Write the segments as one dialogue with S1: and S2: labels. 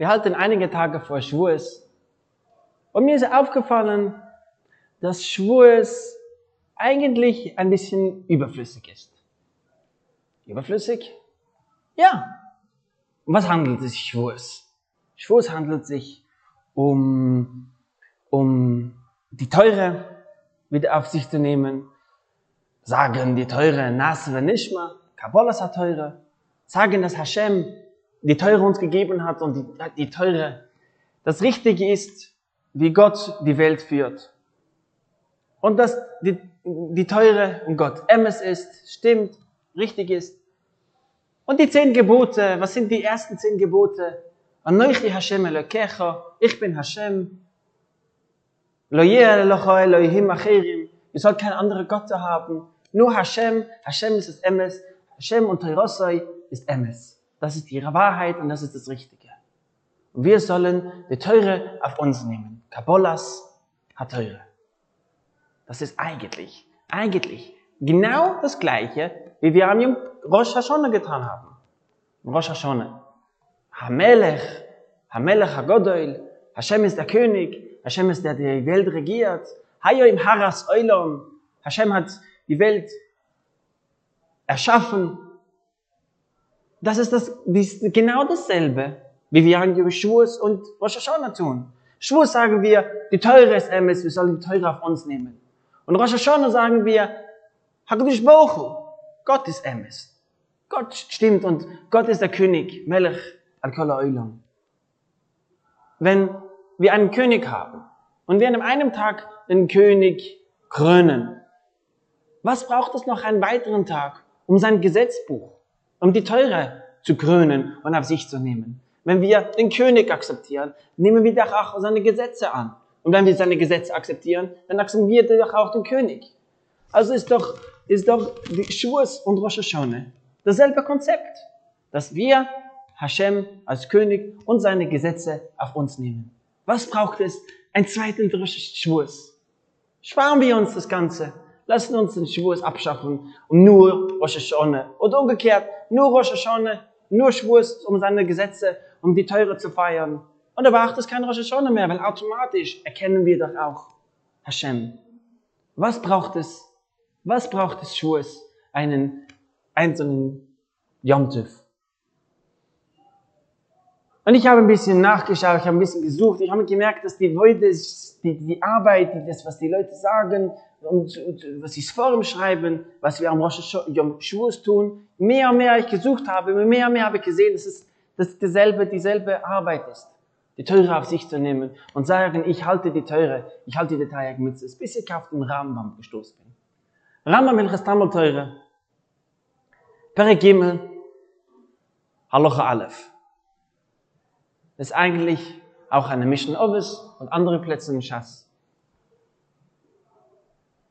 S1: Wir halten einige Tage vor Schwurs. Und mir ist aufgefallen, dass Schwurs eigentlich ein bisschen überflüssig ist. Überflüssig? Ja. Um was handelt es sich Schwurs? Schwurs handelt sich um, um die Teure wieder auf sich zu nehmen, sagen die Teure Nasre Nishma, Kabbalas hat Teure, sagen, dass Hashem die Teure uns gegeben hat und die, die Teure das Richtige ist, wie Gott die Welt führt. Und dass die, die Teure und Gott Emes ist, stimmt, richtig ist. Und die zehn Gebote, was sind die ersten zehn Gebote? Ich bin Hashem. Lo Acherim, ihr sollt keine andere Götter haben. Nur Hashem, Hashem ist das Emes, Hashem und Teirosai ist Emes. Das ist ihre Wahrheit und das ist das Richtige. Und wir sollen die Teure auf uns nehmen. Kabbalas hat Teure. Das ist eigentlich, eigentlich genau das Gleiche, wie wir am Rosh Hashanah getan haben. Rosh Hashanah. Hamelech, Hamelech HaGodoil, Hashem ist der König, Hashem ist der, der die Welt regiert. Hayo im Haras Oilom, Hashem hat die Welt erschaffen. Das ist das, ist genau dasselbe, wie wir an Schwurs und Rosh Hashanah tun. Schwurs sagen wir, die Teure ist Emes, wir sollen die Teure auf uns nehmen. Und Rosh Hashanah sagen wir, Hakadosh Baruch Gott ist Emes. Gott stimmt und Gott ist der König, Melech Oilam. Wenn wir einen König haben und wir an einem Tag den König krönen, was braucht es noch einen weiteren Tag, um sein Gesetzbuch, um die Teure zu krönen und auf sich zu nehmen? Wenn wir den König akzeptieren, nehmen wir doch auch seine Gesetze an. Und wenn wir seine Gesetze akzeptieren, dann akzeptieren wir doch auch den König. Also ist doch, ist doch die Schwurs und Rosh Hashanah dasselbe Konzept, dass wir Hashem als König und seine Gesetze auf uns nehmen. Was braucht es? Ein zweiten Schwurs. Sparen wir uns das Ganze. Lassen uns den Schwurs abschaffen und nur Rosh Hashanah. Oder umgekehrt, nur Rosh Hashanah, nur Schwurs um seine Gesetze, um die Teure zu feiern. Und da braucht es kein Rosh Hashanah mehr, weil automatisch erkennen wir doch auch Hashem. Was braucht es? Was braucht es Schwurs? Einen einzelnen Yom Tov. Und ich habe ein bisschen nachgeschaut, ich habe ein bisschen gesucht, ich habe gemerkt, dass die Leute, die, die Arbeit, die, das, was die Leute sagen und, und was sie Forum schreiben, was wir am Rosh Yom Shavuos tun, mehr und mehr ich gesucht habe, mehr und mehr habe ich gesehen, dass es dass dieselbe, dieselbe Arbeit ist. Die Teure auf sich zu nehmen und sagen, ich halte die Teure, ich halte die Tayag mit, bis ich auf den Rambam gestoßen bin. Rambam Hilchas Tamil Teure, Perek Gimel, Halacha Aleph. Ist eigentlich auch eine Mission Ovis und andere Plätze im Schass.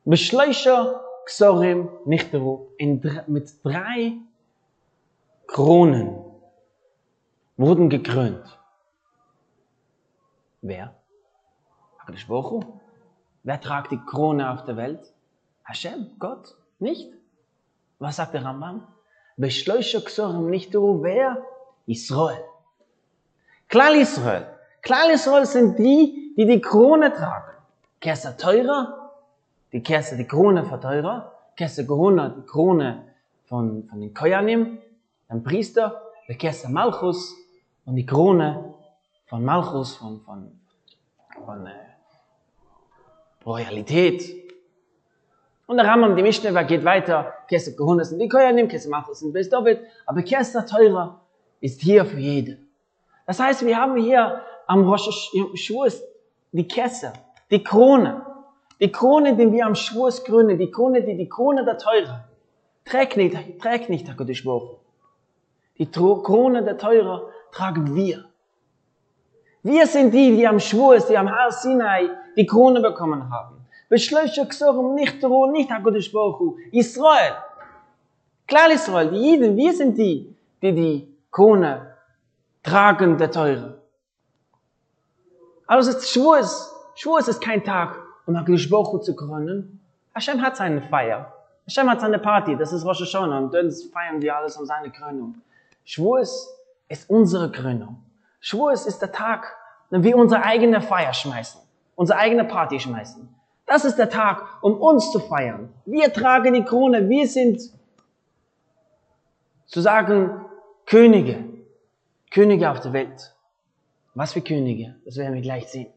S1: Beschleuscher Xorim Nichteru mit drei Kronen wurden gekrönt. Wer? Baruch Wer tragt die Krone auf der Welt? Hashem, Gott, nicht? Was sagt der Rambam? Beschleuscher Xorim Nichteru, wer? Israel. Klal Israel. Klal Israel sind die, die die Krone tragen. Kerser teurer, die Kerse, die Krone von teurer, Kerse Corona, die Krone von, von den Koyanim, ein Priester, der Kerse Malchus und die Krone von Malchus, von, von, von äh, Royalität. Und der Rambam, die Mishnah, geht weiter, Kerse Corona sind die Koyanim, Kerse Malchus sind Bis aber Kerse teurer ist hier für jeden. Das heißt, wir haben hier am Rosh Schwurs die Kesse, die Krone. Die Krone, die wir am Schwurs krönen, die Krone, die die Krone der Teure. Trägt nicht, trägt nicht der Gottes Die Krone der Teure tragen wir. Wir sind die, die am Schwurs, die am Har Sinai die Krone bekommen haben. Beschlösche Xorum nicht Ruhe, nicht HaKadosh Baruch Israel. Klar Israel, die Jiden, wir sind die, die die Krone tragen der Teure. Also es ist Schwurs. Schwurs ist kein Tag, um HaKadosh zu krönen. Hashem hat seine Feier. Hashem hat seine Party, das ist Rosh Hashanah und dann feiern wir alles um seine Krönung. Schwurs ist unsere Krönung. Schwurs ist der Tag, wenn wir unsere eigene Feier schmeißen, unsere eigene Party schmeißen. Das ist der Tag, um uns zu feiern. Wir tragen die Krone, wir sind zu sagen Könige, Könige auf der Welt. Was für Könige, das werden wir gleich sehen.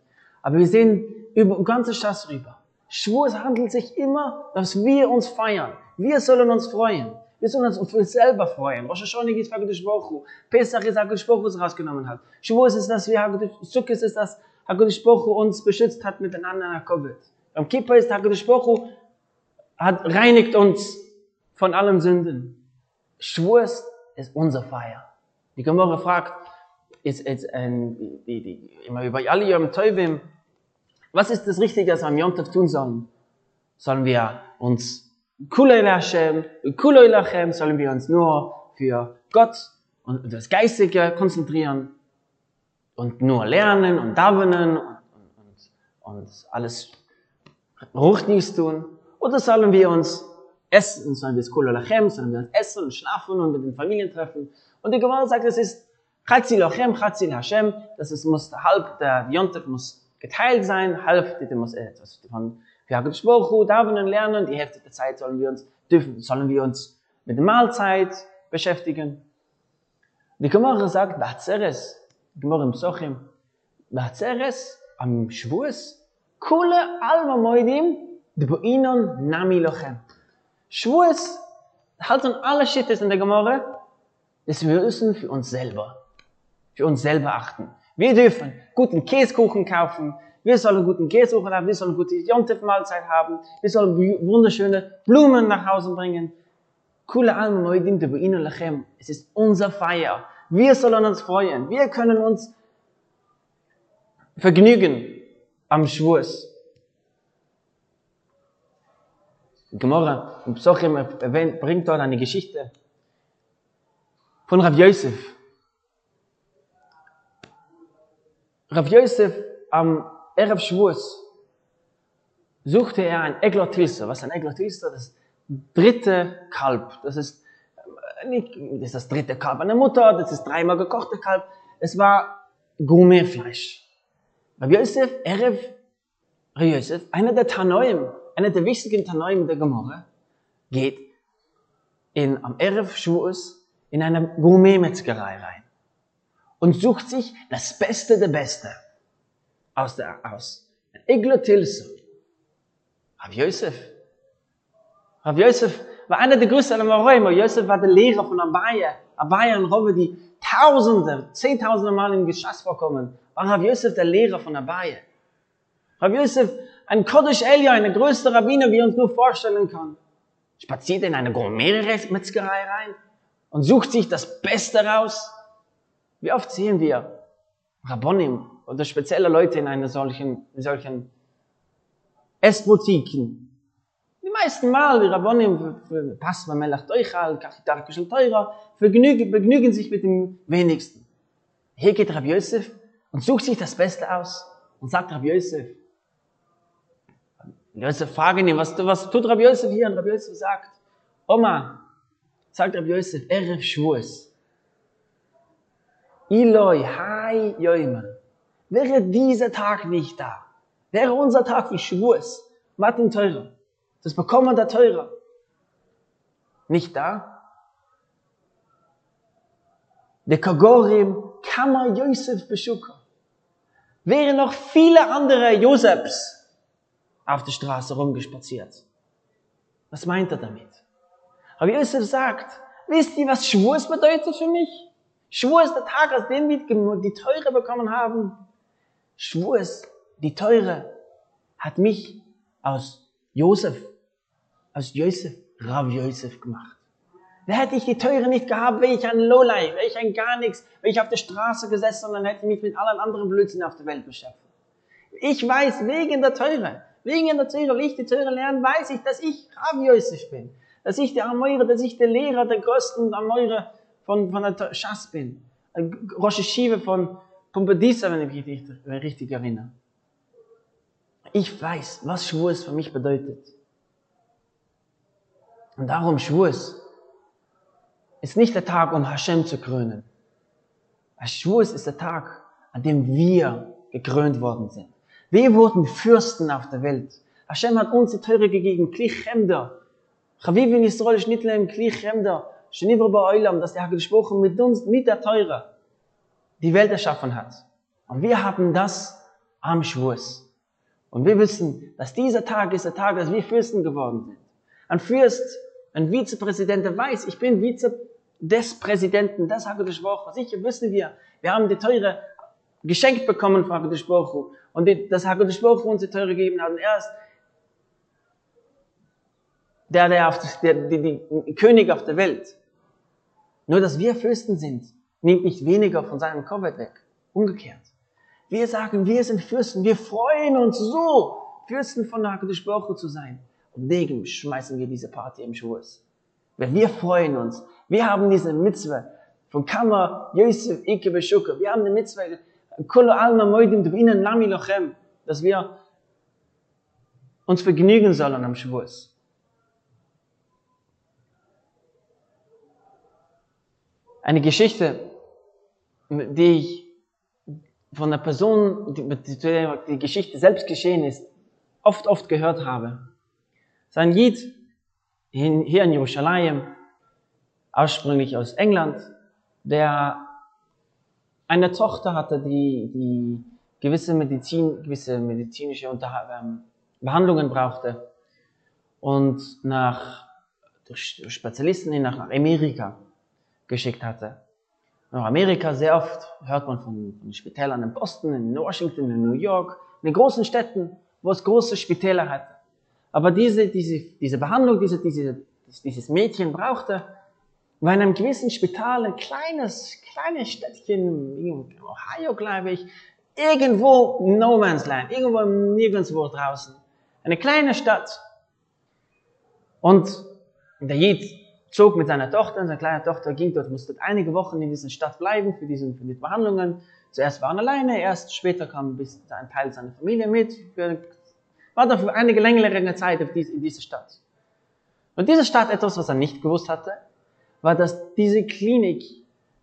S1: Aber wir sehen über ganze Stadt rüber. Schwur, es handelt sich immer, dass wir uns feiern. Wir sollen uns freuen. Wir sollen uns für uns selber freuen. Rosh Hashanah ist HaKadosh Baruch. Pesach ist HaKadosh Baruch was rausgenommen hat. Schwur ist es, dass wir Sukkot ist es, dass HaKadosh Baruch uns beschützt hat miteinander nach Covid. Am Kippur ist HaKadosh Baruch hat reinigt uns von allen Sünden. Schwur ist unser Feier. Die Gemara fragt, ist, ist, äh, die, die, immer über alle Yom Teuvim, was ist das Richtige, was wir am Yom Tov tun sollen? Sollen wir uns Kuloi Lachem, Kuloi Lachem, sollen wir uns nur für Gott und das Geistige konzentrieren und nur lernen und davenen und, und, und alles Ruchnis tun? Oder sollen wir uns essen, sollen wir es Kuloi Lachem, sollen wir uns essen und schlafen und mit den Familien treffen? Und die Gemara sagt, es ist Chatzi Lachem, Chatzi Hashem, das ist, muss, halb der Yontef muss geteilt sein, halb, die muss etwas von wir haben gesprochen, davenen lernen, die Hälfte der Zeit sollen wir uns, dürfen, sollen wir uns mit der Mahlzeit beschäftigen. Die Gemara sagt, Batzeres, Gemara im Psochim, Batzeres, am Schwurz, kule alma moidim, de boinon nami lochem. Schwurz, halten alle Schittes in der Gemara, dass wir müssen für uns selber, für uns selber achten. Wir dürfen guten Käsekuchen kaufen, wir sollen guten Käsekuchen haben, wir sollen gute Jontef-Mahlzeit haben, wir sollen wunderschöne Blumen nach Hause bringen. Es ist unser Feier. Wir sollen uns freuen. Wir können uns vergnügen am Schwurs. Gemorra im Psochim erwähnt, bringt dort eine Geschichte von Rav Yosef. Rav Yosef am Erev Shavuos suchte er ein Eglotilster. Was ist ein Eglotilster? Das dritte Kalb. Das ist äh, das ist das dritte Kalb einer Mutter, das ist dreimal gekochte Kalb. Es war Gourmetfleisch. Rabbi Yosef, Erev, Rabbi Yosef, einer der Tanoim, einer der wichtigen Tanoim der Gemorre, geht in, am Erev Shavuos in eine Gourmetmetzgerei rein und sucht sich das Beste der Beste aus der, aus. Iglotilse. Rav Yosef. Rav Yosef war einer der größten. Rav Yosef war der Lehrer von Abaya. Abaya und Rove, die Tausende, Zehntausende Mal in Geschass vorkommen. War Rav Yosef der Lehrer von Abaya. Rav Yosef, ein Kodesh Elia, eine größte Rabbiner, wie uns nur vorstellen kann. Spaziert in eine Gourmet-Metzgerei rein und sucht sich das Beste raus. Wie oft sehen wir Rabbonim, oder spezielle Leute in einer solchen, in solchen Essboutiquen. Die meisten Mal, die Rabbonim, Pasma Melach Teuchal, Kachitar Kushel Teura, vergnügen, begnügen sich mit dem Wenigsten. Hier geht Rabbi Yosef und sucht sich das Beste aus und sagt Rabbi Yosef, Yosef fragen ihn, was, was tut Rabbi Yosef hier? Und Rabbi Yosef sagt, Oma, sagt Rabbi Yosef, Erev Shvuos. Iloi, hai, yoiman. Wäre dieser Tag nicht da, wäre unser Tag wie Schwurs, Matten teurer, das Bekommen der Teurer, nicht da, der Kagorim, Kammer Yosef Beschuka, wären noch viele andere Josefs auf der Straße rumgespaziert. Was meint er damit? Aber Josef sagt, wisst ihr, was Schwurs bedeutet für mich? Schwur ist der Tag, aus dem wir die Teure bekommen haben. Schwur es, die Teure hat mich aus Josef, aus Josef, Rav Josef gemacht. Wer hätte ich die Teure nicht gehabt, wäre ich ein Lowlife, wäre ich ein gar nichts, wäre ich auf der Straße gesessen und dann hätte ich mich mit allen anderen Blödsinn auf der Welt beschäftigt. Ich weiß, wegen der Teure, wegen der Teure, wie ich die Teure lerne, weiß ich, dass ich Rav Josef bin. Dass ich der Amoire, dass ich der Lehrer der größten Amoire von, von der Schass bin. Rosh Hashiva von, Pumbedisa, wenn ich mich richtig, erinnere. Ich weiß, was Schwurs für mich bedeutet. Und darum Schwurs ist nicht der Tag, um Hashem zu krönen. Aschwus ist der Tag, an dem wir gekrönt worden sind. Wir wurden Fürsten auf der Welt. Hashem hat uns die Teure gegeben, Klich Chemda. Chaviv in Yisrael Schnittlem, Klich Chemda. Shnivra Ba'olam, dass der gesprochen mit uns, mit der Teure, die Welt erschaffen hat. Und wir haben das am Schwurs. Und wir wissen, dass dieser Tag ist der Tag, dass wir Fürsten geworden sind. Ein Fürst, ein Vizepräsident, der weiß, ich bin Vize des Präsidenten, das habe ich gesprochen. Sicher wissen wir, wir haben die Teure geschenkt bekommen von HaKadosh Baruch Und das HaKadosh Baruch uns die Teure gegeben hat. Und er ist der, der, auf, der, der, der König auf der Welt. Nur, dass wir Fürsten sind, nimmt nicht weniger von seinem Kovet weg. Umgekehrt. Wir sagen, wir sind Fürsten, wir freuen uns so, Fürsten von HaKadosh Baruch zu sein. Und wegen schmeißen wir diese Party im Schoß. Weil wir freuen uns. Wir haben diese Mitzwe von Kammer, Yosef, Ike, Beshuka. Wir haben eine Mitzwe, Kolo alma moidim lami lochem, dass wir uns vergnügen sollen am Shavuos. Eine Geschichte, die ich von einer Person, die, die, die Geschichte selbst geschehen ist, oft, oft gehört habe. Sein Jid hier in Jerusalem, ursprünglich aus England, der eine Tochter hatte, die, die gewisse Medizin, gewisse medizinische ähm, Behandlungen brauchte und nach durch, Spezialisten nach Amerika geschickt hatte. Nach Amerika sehr oft hört man von, von Spitälern in Boston, in Washington, in New York, in den großen Städten, wo es große Spitäler hatte. Aber diese, diese, diese Behandlung, diese, diese, dieses Mädchen brauchte, war in einem gewissen Spital, ein kleines, kleines Städtchen, in Ohio, glaube ich, irgendwo No Man's Land, irgendwo nirgendwo draußen. Eine kleine Stadt. Und der Jid zog mit seiner Tochter, seine kleine Tochter ging dort, musste einige Wochen in dieser Stadt bleiben für diese, für die Behandlungen. Zuerst war er alleine, erst später kam ein Teil seiner Familie mit, war da für einige längere Zeit in dieser Stadt. Und diese Stadt, etwas, was er nicht gewusst hatte, war, dass diese Klinik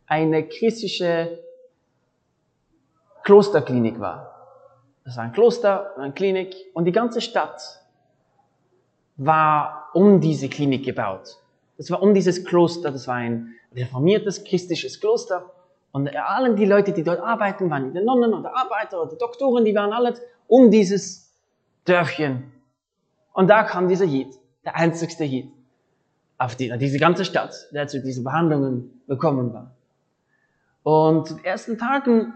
S1: eine christliche Klosterklinik war. Das war ein Kloster, eine Klinik und die ganze Stadt war um diese Klinik gebaut. Das war um dieses Kloster, das war ein reformiertes christliches Kloster und allen die Leute, die dort arbeiten, waren die Nonnen oder Arbeiter oder Doktoren, die waren alle um dieses Dörfchen. Und da kam dieser Jid, der einzigste Jid auf die, diese ganze Stadt, der zu diesen Behandlungen bekommen war. Und zu den ersten Tagen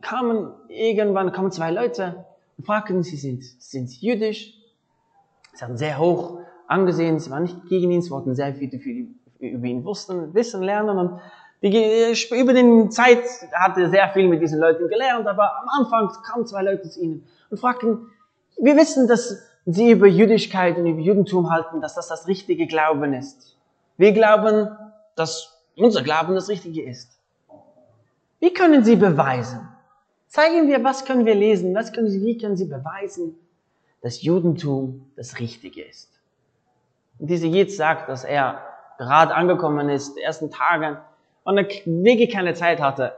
S1: kamen irgendwann kamen zwei Leute und fragten, sie sind, sind jüdisch. Sie hatten sehr hoch angesehen, sie waren nicht gegen ihn, sie wollten sehr viel über ihn wussten, wissen, lernen und die, über den Zeit hat er sehr viel mit diesen Leuten gelernt, aber am Anfang kamen zwei Leute zu ihnen und fragten, wir wissen, dass sie über Jüdischkeit und über Judentum halten, dass das das richtige Glauben ist. Wir glauben, dass unser Glauben das Richtige ist. Wie können Sie beweisen? Zeigen wir, was können wir lesen, was können Sie, wie können Sie beweisen, dass Judentum das Richtige ist? Dieser Jid sagt, dass er gerade angekommen ist, die ersten Tagen, und er wirklich keine Zeit hatte,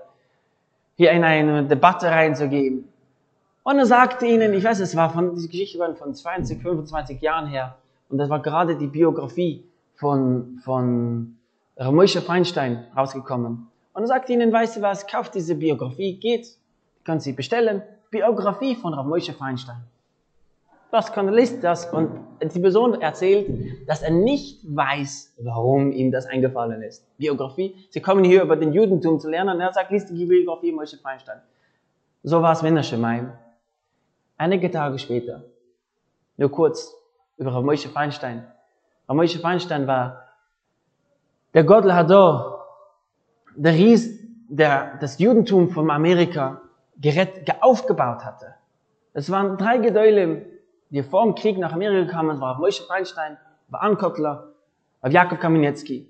S1: hier in eine Debatte reinzugehen. Und er sagte ihnen, ich weiß, es war von, diese Geschichte war von 20, 25 Jahren her. Und das war gerade die Biografie von, von Moshe Feinstein rausgekommen. Und er sagte ihnen, weißt du was, kauft diese Biografie, geht, könnt sie bestellen. Biografie von Rav Moshe Feinstein. Was liest das? Und die Person erzählt, dass er nicht weiß, warum ihm das eingefallen ist. Biografie. Sie kommen hier über den Judentum zu lernen und er sagt, liest die Biografie Moshe Feinstein. So war es Winnerschemein. Einige Tage später, nur kurz, über Moshe Feinstein. Moshe Feinstein war der Gott Hador, der Ries, der das Judentum von Amerika gerett, aufgebaut hatte. Es waren drei Gedäule, die vor dem Krieg nach Amerika kamen, war Moshe Feinstein, war Ankotler, war Jakob Kamenetsky.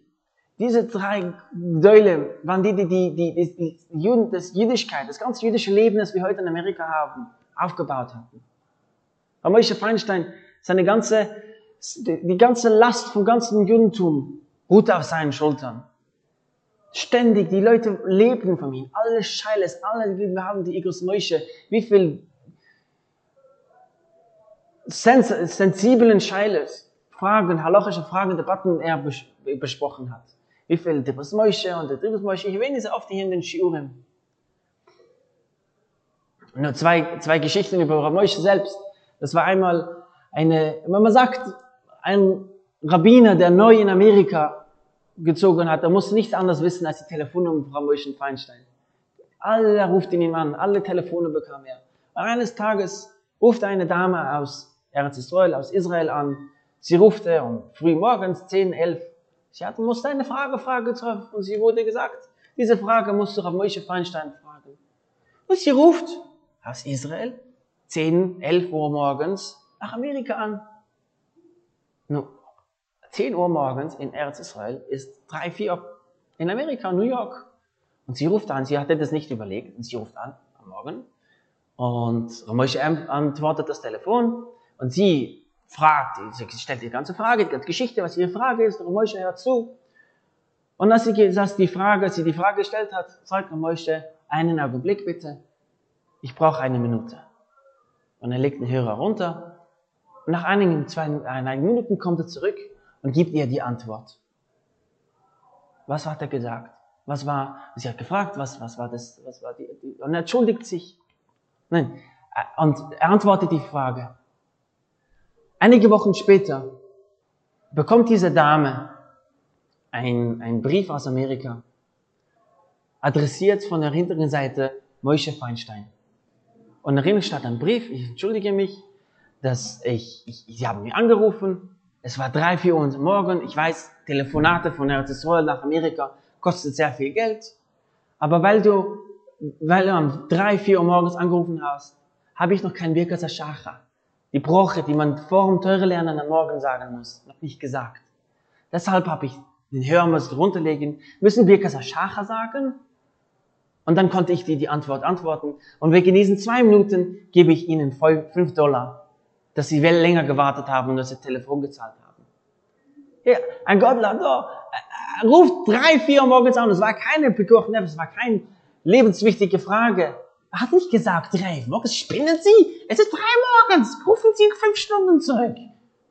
S1: Diese drei Säule waren die, die, die, die, die, Juden, das Jüdischkeit, das ganze jüdische Leben, das wir heute in Amerika haben, aufgebaut hatten. Aber Moshe Feinstein, seine ganze, die ganze Last vom ganzen Judentum ruhte auf seinen Schultern. Ständig, die Leute lebten von ihm. Alle Scheiles, alle, wir haben die Igros Moishe. Wie viel sens sensiblen Scheiles, Fragen, halachische Fragen, Debatten er bes besprochen hat. Wie viel Dibros Moishe und der Dibros Moishe, ich erwähne sie oft hier in den Shiurim. Nur zwei, zwei Geschichten über Rav Moshe selbst. Das war einmal eine, wenn man sagt, ein Rabbiner, der neu in Amerika gezogen hat, der musste nichts anderes wissen als die Telefonnummer von Rav Moshe Feinstein. Alle ruften ihn an, alle Telefone bekam er. Und eines Tages rufte eine Dame aus Eretz Israel, aus Israel an. Sie rufte um früh morgens 10, 11. Sie hatte, musste eine Frage fragen und sie wurde gesagt, diese Frage musst du Rav Moshe Feinstein fragen. Und sie ruft aus Israel, 10, 11 Uhr morgens, nach Amerika an. Nun, 10 Uhr morgens in Erz Israel ist 3, 4 in Amerika, New York. Und sie ruft an, sie hatte das nicht überlegt, und sie ruft an am Morgen. Und Moshe antwortet das Telefon und sie fragt, sie stellt die ganze Frage, die ganze Geschichte, was ihre Frage ist, und Moshe hört zu. Und als sie, als die Frage, als sie die Frage gestellt hat, sagt Moshe, einen Augenblick bitte ich brauche eine Minute. Und er legt den Hörer runter. Und nach einigen, zwei, einigen Minuten kommt er zurück und gibt ihr die Antwort. Was hat er gesagt? Was war, sie hat gefragt, was, was war das, was war die, die und er entschuldigt sich. Nein, und er antwortet die Frage. Einige Wochen später bekommt diese Dame einen Brief aus Amerika, adressiert von der hinteren Seite Moshe Feinstein. Und darin stand ein Brief, ich entschuldige mich, dass ich, ich, sie haben mich angerufen, es war drei, vier Uhr morgen, ich weiß, Telefonate von Eretz Israel nach Amerika kostet sehr viel Geld, aber weil du, weil du um drei, vier Uhr morgens angerufen hast, habe ich noch kein Birkas Ashacha, die Broche, die man vor dem Teure lernen am Morgen sagen muss, noch nicht gesagt. Deshalb habe ich den Hörmus runterlegen, müssen Birkas Ashacha sagen, und dann konnte ich dir die Antwort antworten. Und wegen diesen zwei Minuten gebe ich ihnen fünf Dollar, dass sie wel länger gewartet haben und dass sie Telefon gezahlt haben. Ja, ein Gottler, äh, ruft drei, vier Uhr morgens an. Es war keine Pekuach es war keine lebenswichtige Frage. Hat nicht gesagt, drei morgens, spinnen Sie? Es ist drei morgens, rufen Sie fünf Stunden zurück.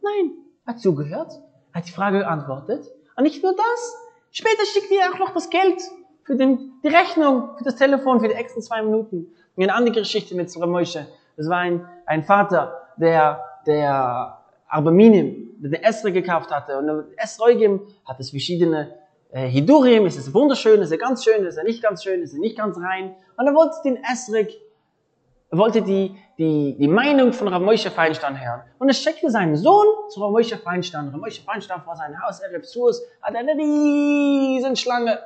S1: Nein, hat zugehört, hat die Frage geantwortet. Und nicht nur das, später schickt er auch noch das Geld für den, die Rechnung, für das Telefon, für die extra zwei Minuten. Und eine andere Geschichte mit Zora Moshe. Das war ein, ein Vater, der, der Arbaminim, der den Esra gekauft hatte. Und Esroigim hat es verschiedene äh, Hidurim. Ist es wunderschön, ist er ganz schön, ist er nicht ganz schön, ist er nicht ganz rein. Und er wollte den Esrik, er wollte die, die, die Meinung von Rav Feinstein hören. Und er schickte seinen Sohn zu Rav Feinstein. Rav Feinstein vor seinem Haus, Surs, hat eine riesen Schlange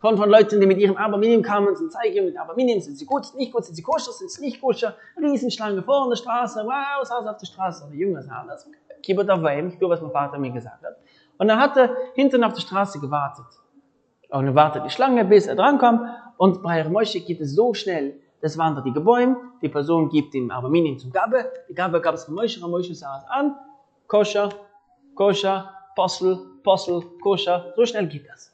S1: von, von Leuten, die mit ihrem Aberminium kamen und zeigen, mit Aberminium sind sie gut, sind nicht gut, sind sie koscher, sind sie nicht koscher. Riesenschlange vor der Straße, wow, das auf der Straße. Und der Junge sah das, kibbert auf Weim, ich tue, was mein Vater mir gesagt hat. Und er hatte hinten auf der Straße gewartet. Und er wartet die Schlange, bis er drankommt. Und bei Moshe geht es so schnell, das wandert die Gebäude, die Person gibt ihm Aberminium zum Gabe, die Gabe gab es von Moshe, Moshe sah es an, koscher, koscher, Possel, Possel, koscher, so schnell geht das.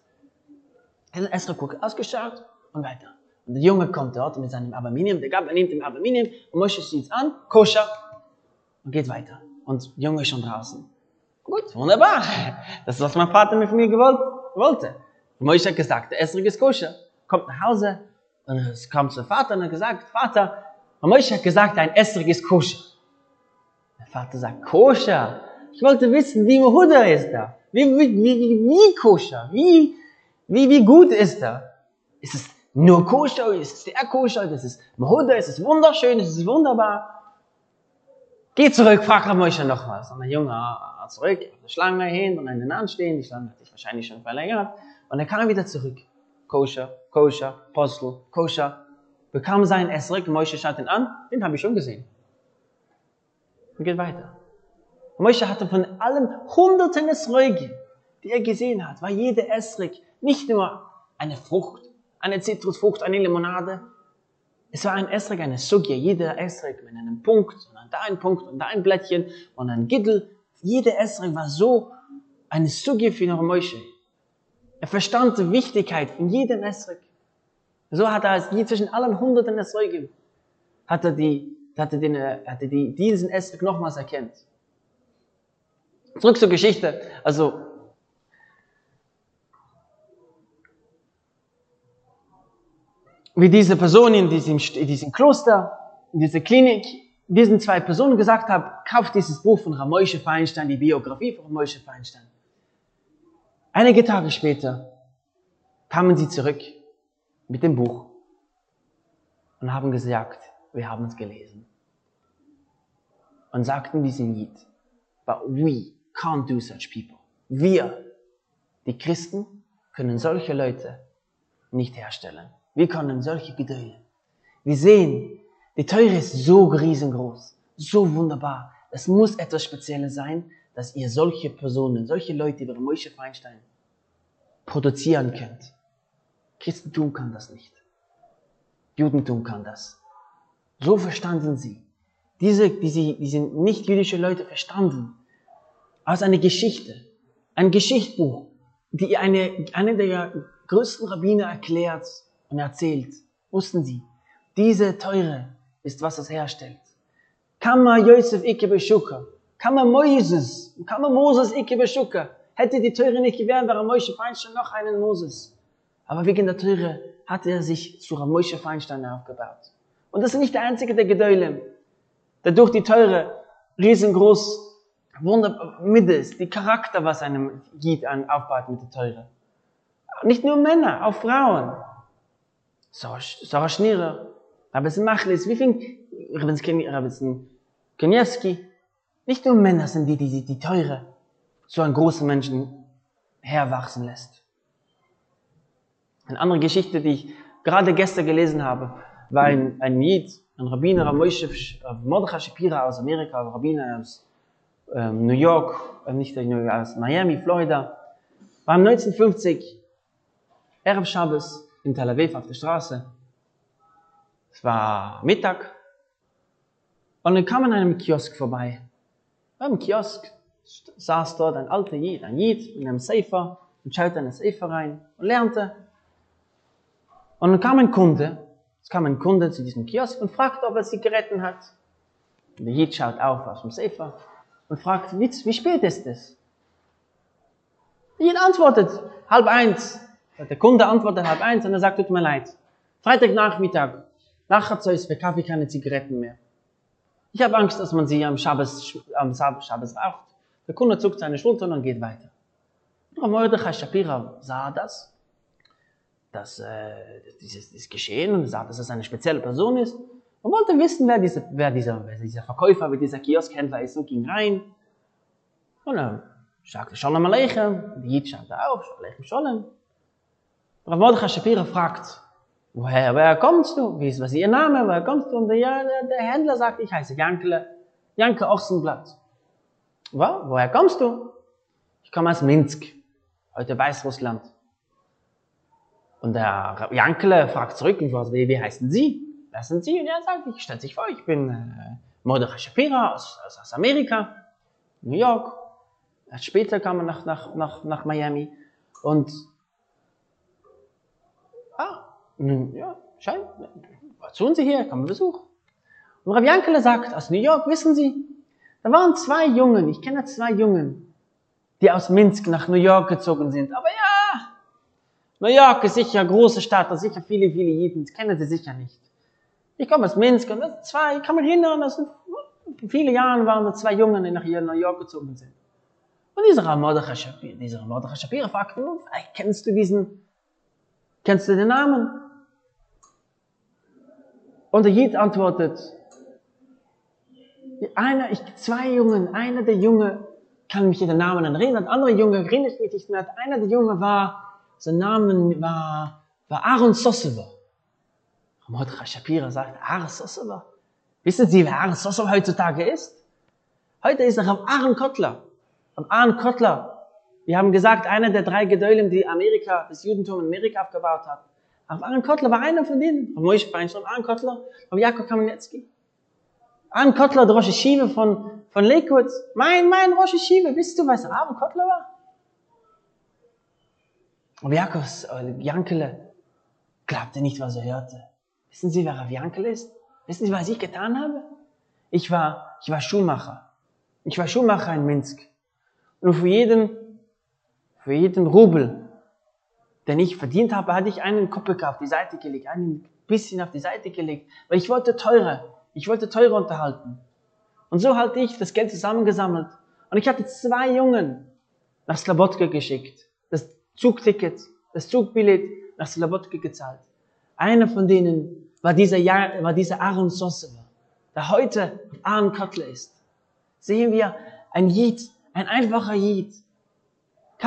S1: Esra guckt ausgeschaut und weiter. Und der Junge kommt dort mit seinem Aluminium, der Gabel nimmt den Aluminium und Moshe sieht es an, koscher und geht weiter. Und der Junge ist schon draußen. Gut, wunderbar. Das ist, was mein Vater mit mir gewollt, wollte. Moshe hat gesagt, der Esra ist koscher. Kommt nach Hause und es kommt zum Vater und hat gesagt, Vater, Moshe hat gesagt, ein Esra ist koscher. Der Vater sagt, koscher? Ich wollte wissen, wie Mahuda ist da. Wie, wie, wie, wie koscher? Wie, wie, wie gut ist er? Ist es nur koscher? Ist es sehr koscher? Ist es Mahuda? Ist es wunderschön? Ist es wunderbar? Geh zurück, frag Moshe was. Und der Junge zurück, der Schlange hin und den anstehen. Die Schlange hat sich wahrscheinlich schon verlängert. Und er kam wieder zurück. Koscher, koscher, Postel, koscher. Bekam seinen Esrik, Moshe schaut ihn an, den habe ich schon gesehen. Und geht weiter. Moshe hatte von allen hunderten Esrögen, die er gesehen hat, war jeder Esrik nicht nur eine Frucht, eine Zitrusfrucht, eine Limonade. Es war ein Esrog, eine Sugya. Jeder Esrog mit einem Punkt, und dann da ein Punkt und da ein Blättchen und ein Giddel. Jeder Esrog war so eine Sugya für Moshe. Er verstand die Wichtigkeit von jedem Esrik. So hat er zwischen allen hunderten Esrigen, hat er die, hat den, hat er die, diesen Esrik nochmals erkennt. Zurück zur Geschichte. Also, wie diese Person in diesem, in diesem Kloster, in dieser Klinik, diesen zwei Personen gesagt haben, kauft dieses Buch von Ramosche Feinstein, die Biografie von Ramosche Feinstein. Einige Tage später kamen sie zurück mit dem Buch und haben gesagt, wir haben es gelesen. Und sagten diesen Lied, but we can't do such people. Wir, die Christen, können solche Leute nicht herstellen. Wir können solche Geduld. Wir sehen, die Teure ist so riesengroß, so wunderbar. Es muss etwas Spezielles sein, dass ihr solche Personen, solche Leute wie Moshe Feinstein produzieren könnt. Christentum kann das nicht. Judentum kann das. So verstanden sie. Diese, diese, diese nicht-jüdische Leute verstanden aus einer Geschichte, ein Geschichtbuch, die eine, eine der größten Rabbiner erklärt und erzählt. Wussten sie, diese Teure ist, was es herstellt. Kama Yosef ikke beschuka. Kama Moses. Kama Moses ikke beschuka. Hätte die Teure nicht gewährt, wäre Moshe Feinstein noch einen Moses. Aber wegen der Teure hat er sich zu Moshe Feinstein aufgebaut. Und das ist nicht der einzige der Gedäule, der durch die Teure riesengroß Wunder mit ist, die Charakter, was einem Jid aufbaut mit der Teure. Nicht nur Männer, auch Frauen. Sarah Schnierer, Rabbi Machlis, wie viel Rabbi Koniewski. Nicht nur Männer sind die, die, die Teure zu einem großen Menschen herwachsen lässt. Eine andere Geschichte, die ich gerade gestern gelesen habe, war ein, ein Jid, ein Rabbiner, Ramoshe Mordechai Shapira aus Amerika, ein Rabbiner aus ähm, New York, äh, nicht New York, aus Miami, Florida, war 1950 Erev Shabbos in Tel Aviv auf der Straße. Es war Mittag. Und dann kam an einem Kiosk vorbei. Beim Kiosk saß dort ein alter Jid, ein Jid in einem Sefer und schaute in den Sefer rein und lernte. Und dann kam ein Kunde, es kam ein Kunde zu diesem Kiosk und fragte, ob er Zigaretten hat. Und der Jid schaut auf aus dem Sefer und fragt, wie, wie spät ist es? Der Jid antwortet, halb eins. Der Kunde antwortet halb eins und er sagt, tut mir leid. Freitagnachmittag, nachher zu ist für Kaffee keine Zigaretten mehr. Ich habe Angst, dass man sie am Schabbos, am Schabbos raucht. Der Kunde zuckt seine Schultern und geht weiter. Und Mordechai Shapira sah das, dass äh, dieses, dieses Geschehen und sah, dass es eine spezielle Person ist und wollte wissen, wer, diese, wer, dieser, wer dieser Verkäufer, wer dieser Kioskhändler ist und ging rein. Und er sagte Shalom Aleichem, die Jid schaute auf, Aleichem Shalom. Rav Mordechai Shapira fragt, woher, woher kommst du? Wie ist, was ist ihr Name? Woher kommst du? Und der, der, der Händler sagt, ich heiße Jankele, Janke Ochsenblatt. Wo, woher kommst du? Ich komme aus Minsk, heute Weißrussland. Und der Jankele fragt zurück, wie, wie heißen Sie? Wer sind Sie? Und er sagt, ich stelle sich vor, ich bin äh, Mordechai Shapira aus, aus Amerika, New York. Später kam er nach, nach, nach, nach Miami. Und nun, ja, scheint, was tun Sie hier? Kommen Besuch. Und Rav Yankele sagt, aus New York, wissen Sie, da waren zwei Jungen, ich kenne zwei Jungen, die aus Minsk nach New York gezogen sind. Aber ja, New York ist sicher eine große Stadt, da sicher viele, viele Jiden, das kennen Sie sicher nicht. Ich komme aus Minsk und das zwei, ich kann mich erinnern, das sind viele Jahre waren da zwei Jungen, die nach New York gezogen sind. Und dieser Mordechai Shapira, dieser Mordechai Shapira fragt, kennst du diesen, kennst du den Namen? Und der Jid antwortet, einer, ich, zwei Jungen, einer der Junge, kann mich an den Namen erinnern, der andere Junge erinnert mich nicht mehr, einer der Junge war, sein Name war, war Aaron Sosova. Mordechai Shapira sagt, Aaron Sosova. Wissen Sie, wer Aaron Sosova heutzutage ist? Heute ist er am Aaron Kotler. Am Aaron Kotler. Wir haben gesagt, einer der drei Gedäulen, die Amerika, das Judentum in Amerika aufgebaut hat. Aber Aaron Kotler war einer von denen. Von Moshe Feinstein, Aaron Kotler, von Jakob Kamenetsky. Aaron Kotler, der Rosh von, von Lakewood. Mein, mein Rosh Hashiva. Wisst du, was Aaron Kotler war? Aber Jakobs, äh, Jankele glaubte nicht, was er hörte. Wissen Sie, wer Rav Jankel ist? Wissen Sie, was ich getan habe? Ich war, ich war Schuhmacher. Ich war Schuhmacher in Minsk. Und für jeden, für jeden Rubel, den ich verdient habe, hatte ich einen Kopek auf die Seite gelegt, ein bisschen auf die Seite gelegt, weil ich wollte teure, ich wollte teure unterhalten. Und so hatte ich das Geld zusammengesammelt. Und ich hatte zwei Jungen nach Slabodka geschickt. Das Zugticket, das Zugbillett nach Slabodka gezahlt. Einer von denen war dieser, Jahr, war dieser Aaron Sossewa, der heute Aaron Kotler ist. Sehen wir ein Jid, ein einfacher Jid.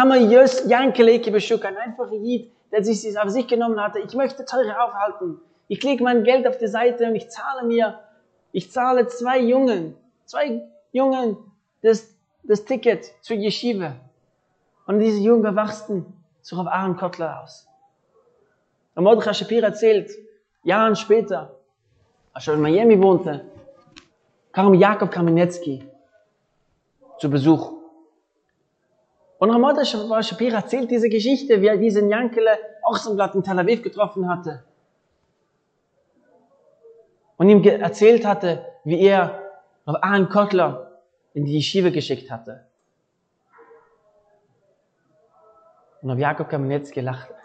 S1: Man Jös Jankeleke beschuk, ein einfacher Jid, der sich auf sich genommen hatte. Ich möchte teure aufhalten. Ich lege mein Geld auf die Seite und ich zahle mir, ich zahle zwei Jungen, zwei Jungen das, das Ticket zur Yeshiva. Und diese Jungen wachsen zu Rav Aaron Kotler aus. Und Mordechai Shapir erzählt, Jahren später, als er in Miami wohnte, kam Jakob Kamenetsky zu Besuch. Und Ramada Shapira erzählt diese Geschichte, wie er diesen Jankele Ochsenblatt in Tel Aviv getroffen hatte. Und ihm erzählt hatte, wie er Aaron Kotler in die Yeshiva geschickt hatte. Und auf Jakob Kamenetsky lachte.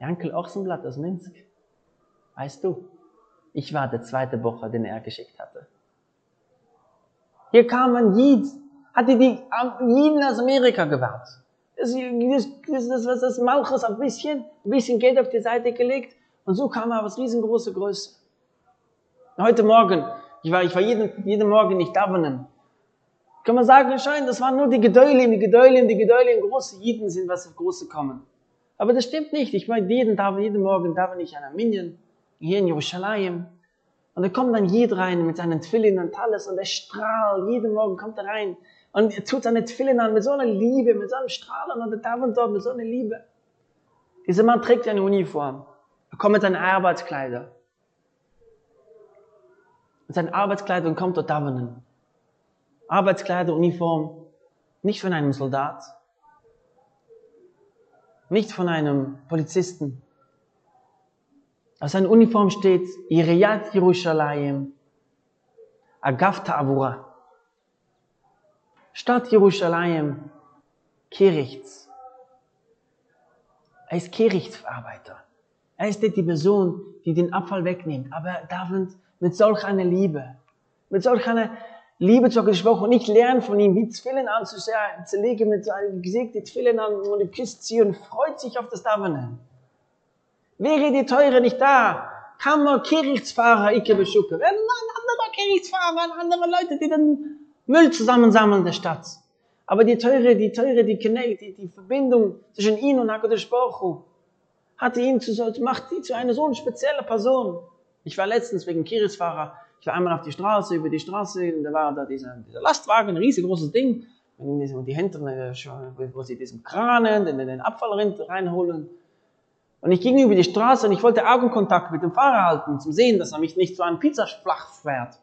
S1: Jankel Ochsenblatt aus Minsk. Weißt du, ich war der zweite Woche, den er geschickt hatte. Hier kam ein Jid, hatte die Jiden aus Amerika gewartet. Das, das, das, das, das Malchus ein bisschen, ein bisschen Geld auf die Seite gelegt und so kam er aus riesengroße Größe. Heute Morgen, ich war, ich war jeden, jeden Morgen nicht da Kann man sagen, scheint, das waren nur die Gedäulim, die Gedäulim, die Gedäulim, große Jiden sind, was auf große kommen. Aber das stimmt nicht. Ich meine, jeden, Tag, jeden Morgen darf ich an Armenien, hier in Jerusalem. Und da kommt dann Jid rein mit seinen Tfillin und alles und er strahlt. Jeden Morgen kommt er rein und er tut seine Tfillin an mit so einer Liebe, mit so einem Strahlen und darf und dort mit so einer Liebe. Dieser Mann trägt eine Uniform. Er kommt mit seinen Arbeitskleidern. Mit seinen Arbeitskleidern kommt er davenen. Arbeitskleider, Uniform, nicht von einem Soldat, nicht von einem Polizisten, auf seiner Uniform steht Iriat Jerusalem, Agaf Ta'avura. Stadt Jerusalem, Kerichts. Er ist Kerichtsarbeiter. Er ist die Person, die den Abfall wegnimmt. Aber er darf mit solch einer Liebe, mit solch einer Liebe zu gesprochen. Und ich lerne von ihm, wie Zwillen anzulegen, mit seinem Gesicht die Zwillen an und Küsse ziehen und freut sich auf das Davenen. Wäre die Teure nicht da, kann man Kirchsfahrer ikke beschucken. Wenn man andere Kirchsfahrer, andere Leute, die den Müll zusammensammeln der Stadt. Aber die Teure, die Teure, die Connect, die, die Verbindung zwischen ihm und HaKadosh Baruch hat ihn zu, macht ihn zu einer so speziellen Person. Ich war letztens wegen Kirchsfahrer, ich war einmal auf die Straße, über die Straße, und da war da dieser, dieser Lastwagen, ein riesengroßes Ding, und die Hände, wo sie diesen Kranen, den, den Abfall reinholen. Und ich ging über die Straße und ich wollte Augenkontakt mit dem Fahrer halten, um zu sehen, dass er mich nicht zu einem Pizzaflach fährt.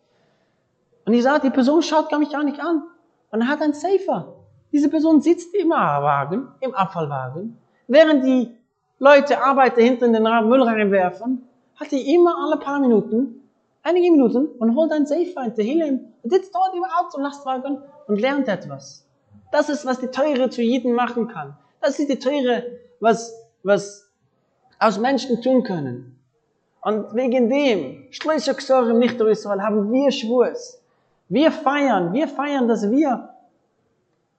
S1: Und ich sah, die Person schaut gar mich gar nicht an. Und hat einen Safer. Diese Person sitzt im Wagen, im Abfallwagen, während die Leute Arbeiter hinter in den Müll reinwerfen, hat er immer alle paar Minuten, einige Minuten, und holt einen Safer hinter ihm und sitzt dort im Auto, Lastwagen und lernt etwas. Das ist, was die Teure zu jedem machen kann. Das ist die Teure, was, was aus Menschen tun können. Und wegen dem, Schleusachsorge im nicht Israel, haben wir Schwurs. Wir feiern, wir feiern, dass wir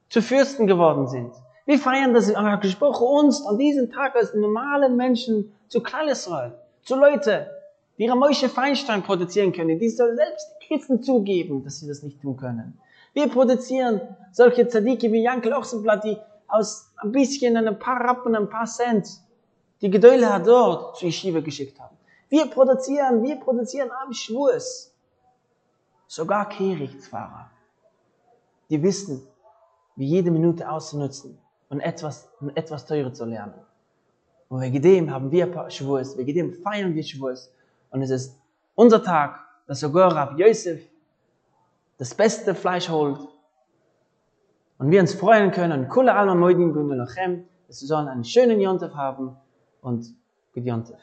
S1: zu Fürsten geworden sind. Wir feiern, dass Allah gesprochen uns an diesem Tag als normalen Menschen zu Klal Israel, zu Leute, die ihre Mäusche Feinstein produzieren können, die selbst Christen zugeben, dass sie das nicht tun können. Wir produzieren solche Zadiki wie Jankel Ochsenblatt, die aus ein bisschen, ein paar Rappen, ein paar Cent die Gedäule hat dort zu Yeshiva geschickt haben. Wir produzieren, wir produzieren am Schwurs. Sogar Kerichtsfahrer, die wissen, wie jede Minute auszunutzen und etwas, um etwas teurer zu lernen. Und wegen dem haben wir Schwurs, wegen dem feiern wir Schwurs. Und es ist unser Tag, dass sogar Rab Yosef das beste Fleisch holt und wir uns freuen können. Kula alma moedim Sie sollen einen schönen Jontef haben und Good Jontef.